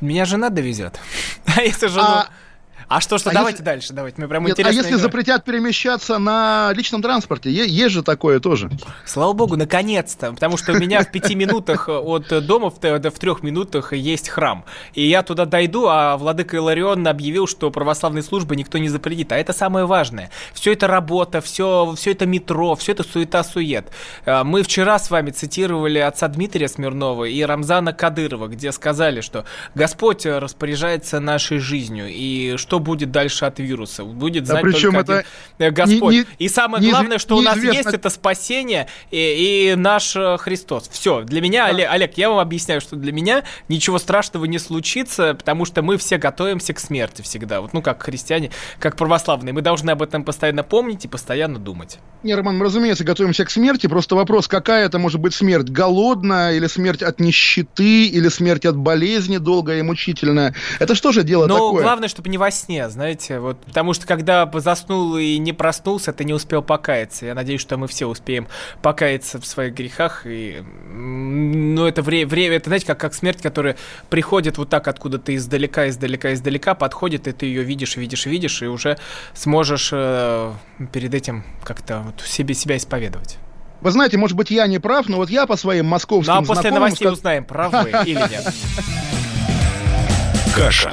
меня жена довезет. [LAUGHS] А если жену... А... Что, что, а давайте если... дальше, давайте, мы прям Нет, А если игры. запретят перемещаться на личном транспорте? Е- есть же такое тоже. Слава богу, наконец-то, потому что у меня в пяти минутах от дома, в, в трех минутах есть храм. И я туда дойду, а владыка Иларион объявил, что православной службы никто не запретит. А это самое важное. Все это работа, все, все это метро, все это суета-сует. А, мы вчера с вами цитировали отца Дмитрия Смирнова и Рамзана Кадырова, где сказали, что Господь распоряжается нашей жизнью, и что что будет дальше от вируса. Будет знать да, только это один Господь. Не, не, и самое не, главное, что у нас есть, это спасение и, и наш Христос. Все. Для меня, да. Олег, Олег, я вам объясняю, что для меня ничего страшного не случится, потому что мы все готовимся к смерти всегда. Вот, ну, как христиане, как православные. Мы должны об этом постоянно помнить и постоянно думать. Не, Роман, мы, разумеется, готовимся к смерти. Просто вопрос, какая это может быть смерть? Голодная или смерть от нищеты, или смерть от болезни долгая и мучительная? Это что же дело Но такое? главное, чтобы не во сне, знаете. Вот, потому что когда заснул и не проснулся, ты не успел покаяться. Я надеюсь, что мы все успеем покаяться в своих грехах. И, ну, это время, время, это, знаете, как, как смерть, которая приходит вот так откуда-то издалека, издалека, издалека, подходит, и ты ее видишь, видишь, видишь, и уже сможешь э, перед этим как-то вот себе себя исповедовать. Вы знаете, может быть, я не прав, но вот я по своим московским Ну, а после новостей сказ... узнаем, прав вы или нет. [LAUGHS] Каша.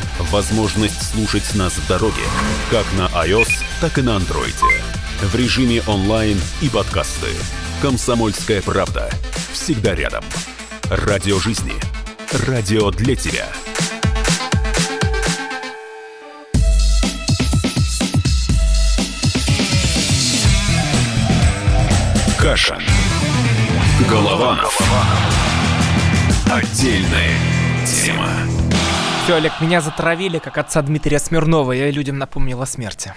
Возможность слушать нас в дороге, как на iOS, так и на Android. В режиме онлайн и подкасты. «Комсомольская правда». Всегда рядом. Радио жизни. Радио для тебя. Каша. Голова. Отдельная тема. Все, Олег, меня затравили, как отца Дмитрия Смирнова. Я людям напомнил о смерти.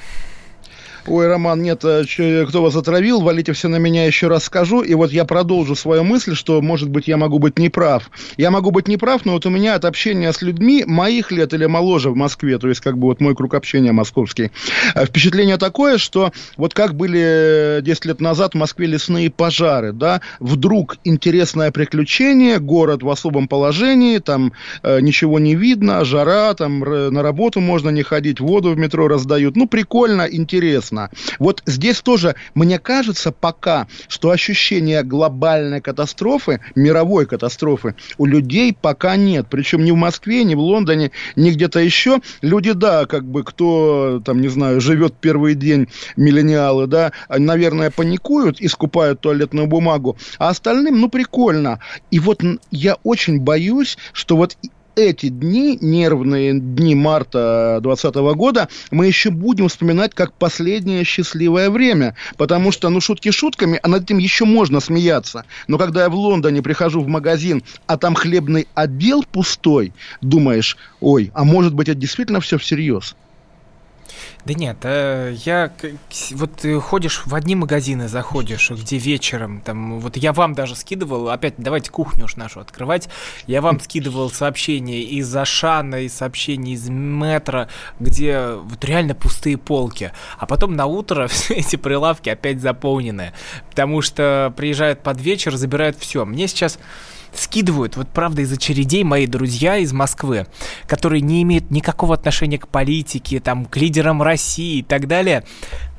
Ой, Роман, нет, э, кто вас отравил, валите все на меня, еще раз скажу. И вот я продолжу свою мысль, что, может быть, я могу быть неправ. Я могу быть неправ, но вот у меня от общения с людьми моих лет или моложе в Москве, то есть как бы вот мой круг общения московский, э, впечатление такое, что вот как были 10 лет назад в Москве лесные пожары, да, вдруг интересное приключение, город в особом положении, там э, ничего не видно, жара, там на работу можно не ходить, воду в метро раздают. Ну, прикольно, интересно ясно. Вот здесь тоже, мне кажется, пока, что ощущение глобальной катастрофы, мировой катастрофы у людей пока нет. Причем ни в Москве, ни в Лондоне, ни где-то еще. Люди, да, как бы, кто, там, не знаю, живет первый день, миллениалы, да, наверное, паникуют и скупают туалетную бумагу, а остальным, ну, прикольно. И вот я очень боюсь, что вот эти дни, нервные дни марта 2020 года, мы еще будем вспоминать как последнее счастливое время. Потому что, ну, шутки шутками, а над этим еще можно смеяться. Но когда я в Лондоне прихожу в магазин, а там хлебный отдел пустой, думаешь, ой, а может быть, это действительно все всерьез? Да нет, э, я вот ты ходишь в одни магазины, заходишь, где вечером, там, вот я вам даже скидывал, опять давайте кухню уж нашу открывать, я вам скидывал сообщения из Ашана, и сообщения из метро, где вот реально пустые полки, а потом на утро [LAUGHS] все эти прилавки опять заполнены, потому что приезжают под вечер, забирают все. Мне сейчас скидывают, вот правда, из очередей мои друзья из Москвы, которые не имеют никакого отношения к политике, там, к лидерам России и так далее,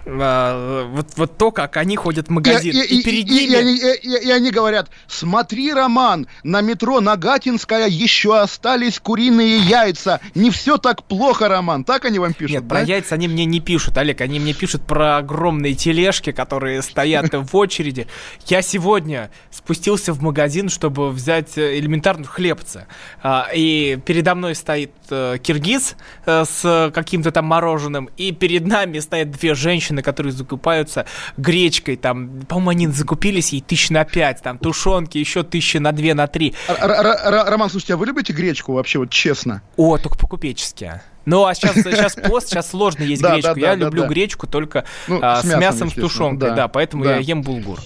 а, вот, вот то, как они ходят в магазин. И, и, и перед и, ними... И, они, и, и они говорят, смотри, Роман, на метро Нагатинская еще остались куриные яйца. Не все так плохо, Роман. Так они вам пишут, Нет, да? про яйца они мне не пишут, Олег. Они мне пишут про огромные тележки, которые стоят в очереди. Я сегодня спустился в магазин, чтобы взять э, элементарную хлебца. И передо мной стоит э, киргиз э, с каким-то там мороженым, и перед нами стоят две женщины, женщины, которые закупаются гречкой, там, по-моему, они закупились ей тысяч на пять, там, тушенки еще тысячи на две, на три. Роман, слушайте, а вы любите гречку вообще, вот честно? О, только по-купечески. Ну, а сейчас, сейчас пост, сейчас сложно есть гречку. я люблю гречку только ну, а, с мясом, с тушенкой, да, поэтому я ем булгур.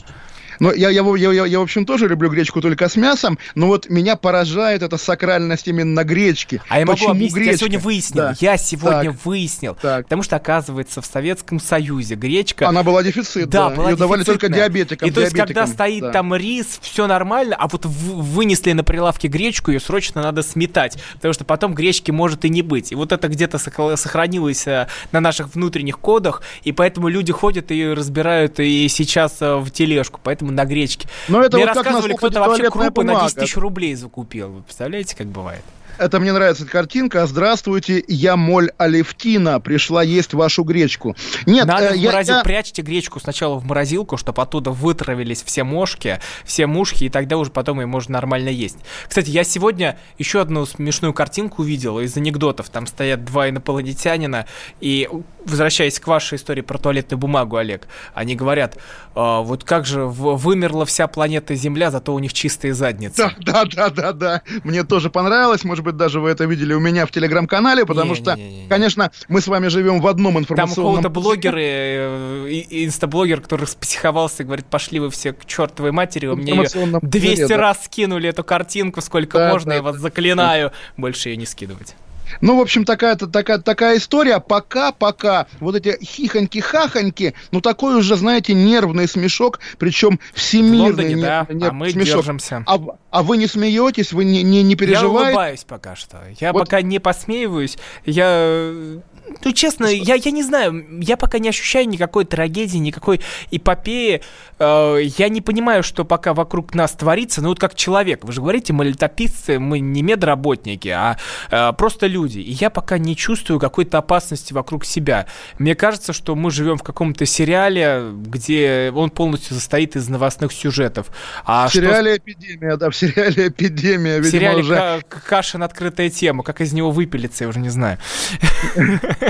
Но я, я, я, я, я, в общем, тоже люблю гречку только с мясом, но вот меня поражает эта сакральность именно гречки. А я могу Почему объяснить, гречка? я сегодня выяснил, да. я сегодня так. выяснил, так. потому что, оказывается, в Советском Союзе гречка... Она была дефицит, да. да. Была Ее давали только диабетикам. И то есть, когда стоит да. там рис, все нормально, а вот вынесли на прилавке гречку, ее срочно надо сметать, потому что потом гречки может и не быть. И вот это где-то сохранилось э, на наших внутренних кодах, и поэтому люди ходят и разбирают и сейчас э, в тележку, поэтому на гречке. Но это Мне вот рассказывали, кто-то вообще крупы бумага. на 10 тысяч рублей закупил. Вы представляете, как бывает? Это мне нравится эта картинка. Здравствуйте, я Моль Алевтина. Пришла есть вашу гречку. Нет, Надо э, в морозил... я... прячьте гречку сначала в морозилку, чтобы оттуда вытравились все мошки, все мушки, и тогда уже потом ее можно нормально есть. Кстати, я сегодня еще одну смешную картинку увидел из анекдотов. Там стоят два инопланетянина, и возвращаясь к вашей истории про туалетную бумагу, Олег, они говорят, «А, вот как же вымерла вся планета Земля, зато у них чистые задницы. Да, да, да, да, да. Мне тоже понравилось, может быть, даже вы это видели у меня в телеграм-канале, потому не, что, не, не, не. конечно, мы с вами живем в одном информационном... Там у кого-то блогер, э, инстаблогер, который спсиховался и говорит, пошли вы все к чертовой матери, вы мне ее 200 да. раз скинули эту картинку, сколько можно, я вас заклинаю, больше ее не скидывать. Ну, в общем, такая, такая, такая история. Пока, пока вот эти хихоньки-хахоньки, ну, такой уже, знаете, нервный смешок, причем всемирный в Лондоне, да, а мы смешок. держимся. А, а вы не смеетесь, вы не, не, не переживаете? Я улыбаюсь пока что. Я вот. пока не посмеиваюсь. Я ну, честно, я, я не знаю, я пока не ощущаю никакой трагедии, никакой эпопеи. Э, я не понимаю, что пока вокруг нас творится. Ну, вот как человек. Вы же говорите, мы летописцы, мы не медработники, а э, просто люди. И я пока не чувствую какой-то опасности вокруг себя. Мне кажется, что мы живем в каком-то сериале, где он полностью состоит из новостных сюжетов. А в сериале что... «Эпидемия», да, в сериале «Эпидемия». В сериале уже... «Кашин. Открытая тема». Как из него выпилиться, я уже не знаю.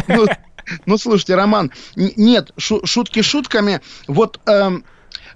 Ну, ну, слушайте, Роман, нет, шутки шутками. Вот эм,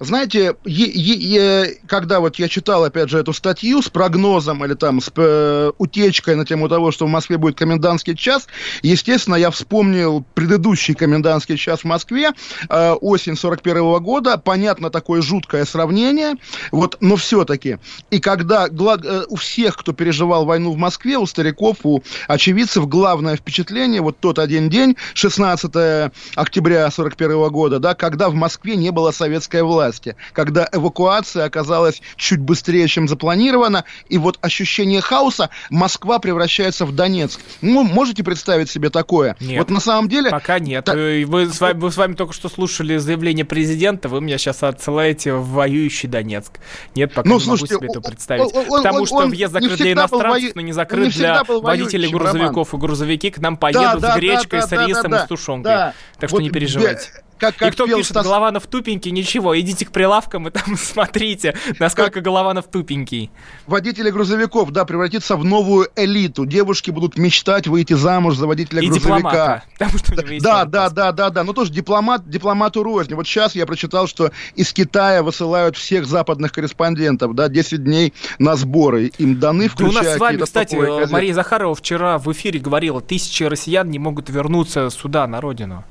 знаете, е- е- когда вот я читал, опять же, эту статью с прогнозом или там с э, утечкой на тему того, что в Москве будет комендантский час, естественно, я вспомнил предыдущий комендантский час в Москве, э, осень 41 -го года, понятно, такое жуткое сравнение, вот, но все-таки. И когда э, у всех, кто переживал войну в Москве, у стариков, у очевидцев, главное впечатление, вот тот один день, 16 октября 41 -го года, да, когда в Москве не было советской власти власти, когда эвакуация оказалась чуть быстрее, чем запланировано, и вот ощущение хаоса Москва превращается в Донецк. Ну, можете представить себе такое? Нет. Вот на самом деле... Пока нет. Та... Вы, с вами, мы с вами только что слушали заявление президента, вы меня сейчас отсылаете в воюющий Донецк. Нет, пока ну, не слушайте, могу себе это представить. Он, он, Потому он, что он въезд закрыт для иностранцев, но не закрыт не для водителей грузовиков. Роман. И грузовики к нам поедут да, с гречкой, да, да, с рисом да, да, и с тушенкой. Да. Так что вот не переживайте как, как и кто пишет Стас... Голованов тупенький, ничего, идите к прилавкам и там [LAUGHS] смотрите, насколько как... Голованов тупенький. Водители грузовиков, да, превратиться в новую элиту. Девушки будут мечтать выйти замуж за водителя и грузовика. Потому что да, да, да, да, да, но тоже дипломат, дипломату рознь. Вот сейчас я прочитал, что из Китая высылают всех западных корреспондентов, да, 10 дней на сборы. Им даны, включая... Да у нас с вами, кстати, Мария Захарова вчера в эфире говорила, тысячи россиян не могут вернуться сюда, на родину.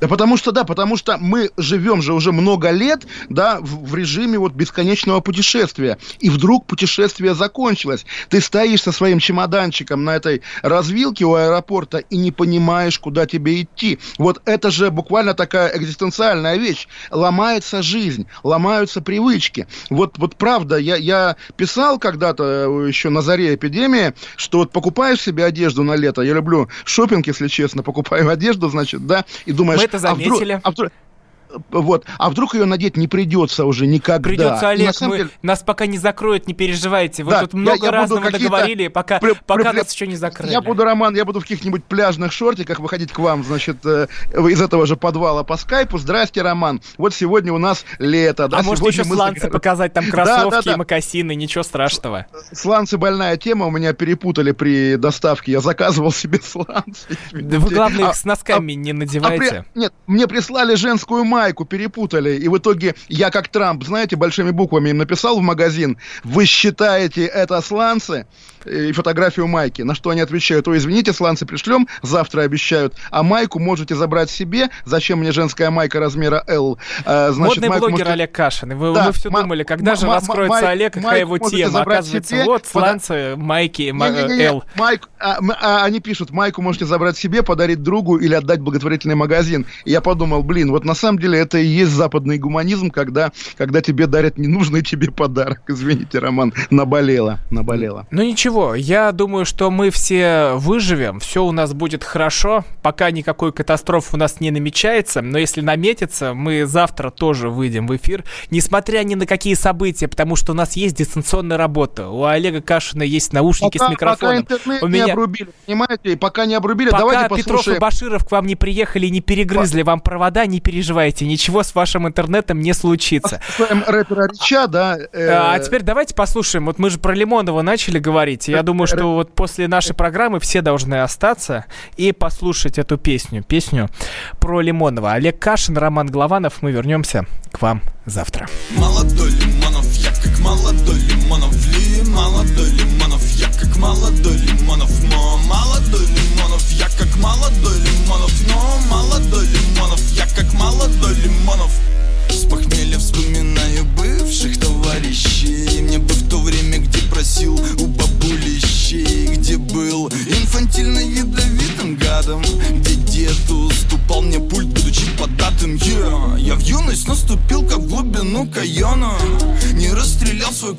Да потому что, да, потому что мы живем же уже много лет, да, в, в режиме вот бесконечного путешествия. И вдруг путешествие закончилось. Ты стоишь со своим чемоданчиком на этой развилке у аэропорта и не понимаешь, куда тебе идти. Вот это же буквально такая экзистенциальная вещь. Ломается жизнь, ломаются привычки. Вот, вот правда, я, я писал когда-то э, еще на заре эпидемии, что вот покупаешь себе одежду на лето, я люблю шопинг, если честно, покупаю [LAUGHS] одежду, значит, да, и думаешь, это заметили. А вдруг, а вдруг, вот. А вдруг ее надеть не придется уже никогда? Придется, Олег, мы, деле... нас пока не закроют, не переживайте. Вы да, тут много я, я разного договорили, пока, при, пока при, нас еще не закрыли. Я буду, Роман, я буду в каких-нибудь пляжных шортиках выходить к вам, значит, э, из этого же подвала по скайпу. Здрасте, Роман. Вот сегодня у нас лето. Да, а может еще сланцы загор... показать, там кроссовки да, да, да. и мокасины, ничего страшного. Сланцы больная тема, у меня перепутали при доставке. Я заказывал себе [LAUGHS] сланцы. Да вы, главное, их а, с носками а, не надевайте. А при... Нет, мне прислали женскую майку, перепутали и в итоге я как Трамп, знаете, большими буквами им написал в магазин, вы считаете это сланцы? И фотографию майки. На что они отвечают, ой, извините, сланцы пришлем, завтра обещают, а майку можете забрать себе. Зачем мне женская майка размера L? А, значит, Модный блогер можете... Олег Кашин. Вы, да, мы все думали, когда же раскроется Олег, какая его тема. Оказывается, себе, вот сланцы, майки, L. Майку, а, а, они пишут, майку можете забрать себе, подарить другу или отдать благотворительный магазин. И я подумал, блин, вот на самом деле это и есть западный гуманизм, когда, когда тебе дарят ненужный тебе подарок. Извините, Роман, наболело, наболело. Ну ничего, я думаю, что мы все выживем, все у нас будет хорошо, пока никакой катастрофы у нас не намечается, но если наметится, мы завтра тоже выйдем в эфир, несмотря ни на какие события, потому что у нас есть дистанционная работа, у Олега Кашина есть наушники пока, с микрофоном. Пока интернет у меня... не обрубили, понимаете, пока не обрубили, пока давайте послушаем. Петров и Баширов к вам не приехали и не перегрызли вам провода, не переживайте, ничего с вашим интернетом не случится. Послушаем рэпера Рича, да. Э... А теперь давайте послушаем, вот мы же про Лимонова начали говорить, я думаю, что вот после нашей программы все должны остаться и послушать эту песню, песню про Лимонова. Олег Кашин, Роман Главанов, мы вернемся к вам завтра. Молодой Лимонов, я как молодой Лимонов, ли, молодой Лимонов,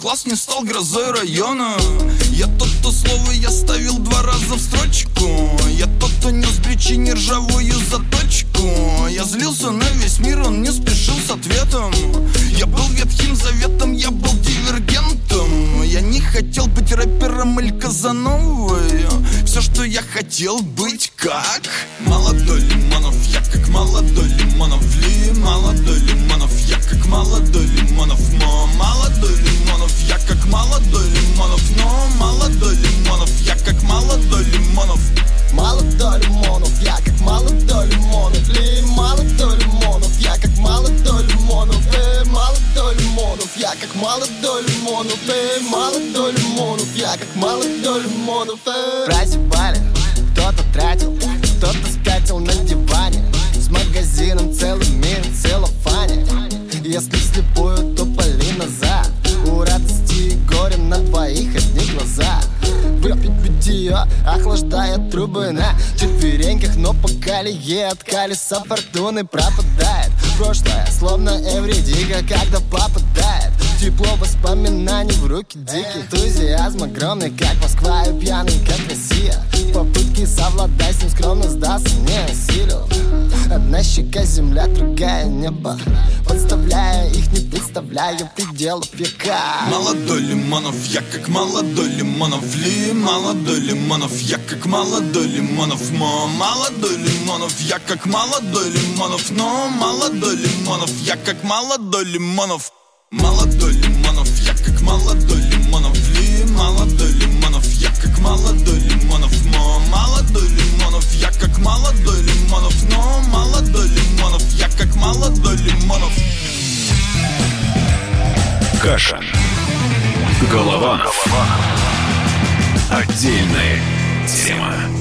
класс, не стал грозой района. Я тот, кто слово я ставил два раза в строчку. Я тот, кто нес причине ржавую заточку. Я злился на весь мир, он не спешил с ответом. Я был ветхим заветом, я был дивергентом. Я не хотел быть рэпером или Казановой Все, что я хотел быть Питье, охлаждает трубы на четвереньках Но по колее от колеса фортуны пропадает. Прошлое, словно Эвредика, когда попадает Тепло воспоминаний в руки диких. Энтузиазм огромный, как Москва и пьяный, как Россия. В попытке совладать с ним скромно сдаться не осилил. Одна щека земля, другая небо. Подставляя их, не представляю пределов века. Молодой Лимонов, я как молодой Лимонов. Ли, молодой Лимонов, я как молодой Лимонов. Мо, молодой Лимонов, я как молодой Лимонов. Но молодой Лимонов, я как молодой Лимонов Молодой Лимонов, я как молодой Лимонов Ли, молодой Лимонов, я как молодой Лимонов Мо, молодой Лимонов, я как молодой Лимонов Но молодой Лимонов, я как молодой Лимонов Каша. Голованов. Отдельная тема.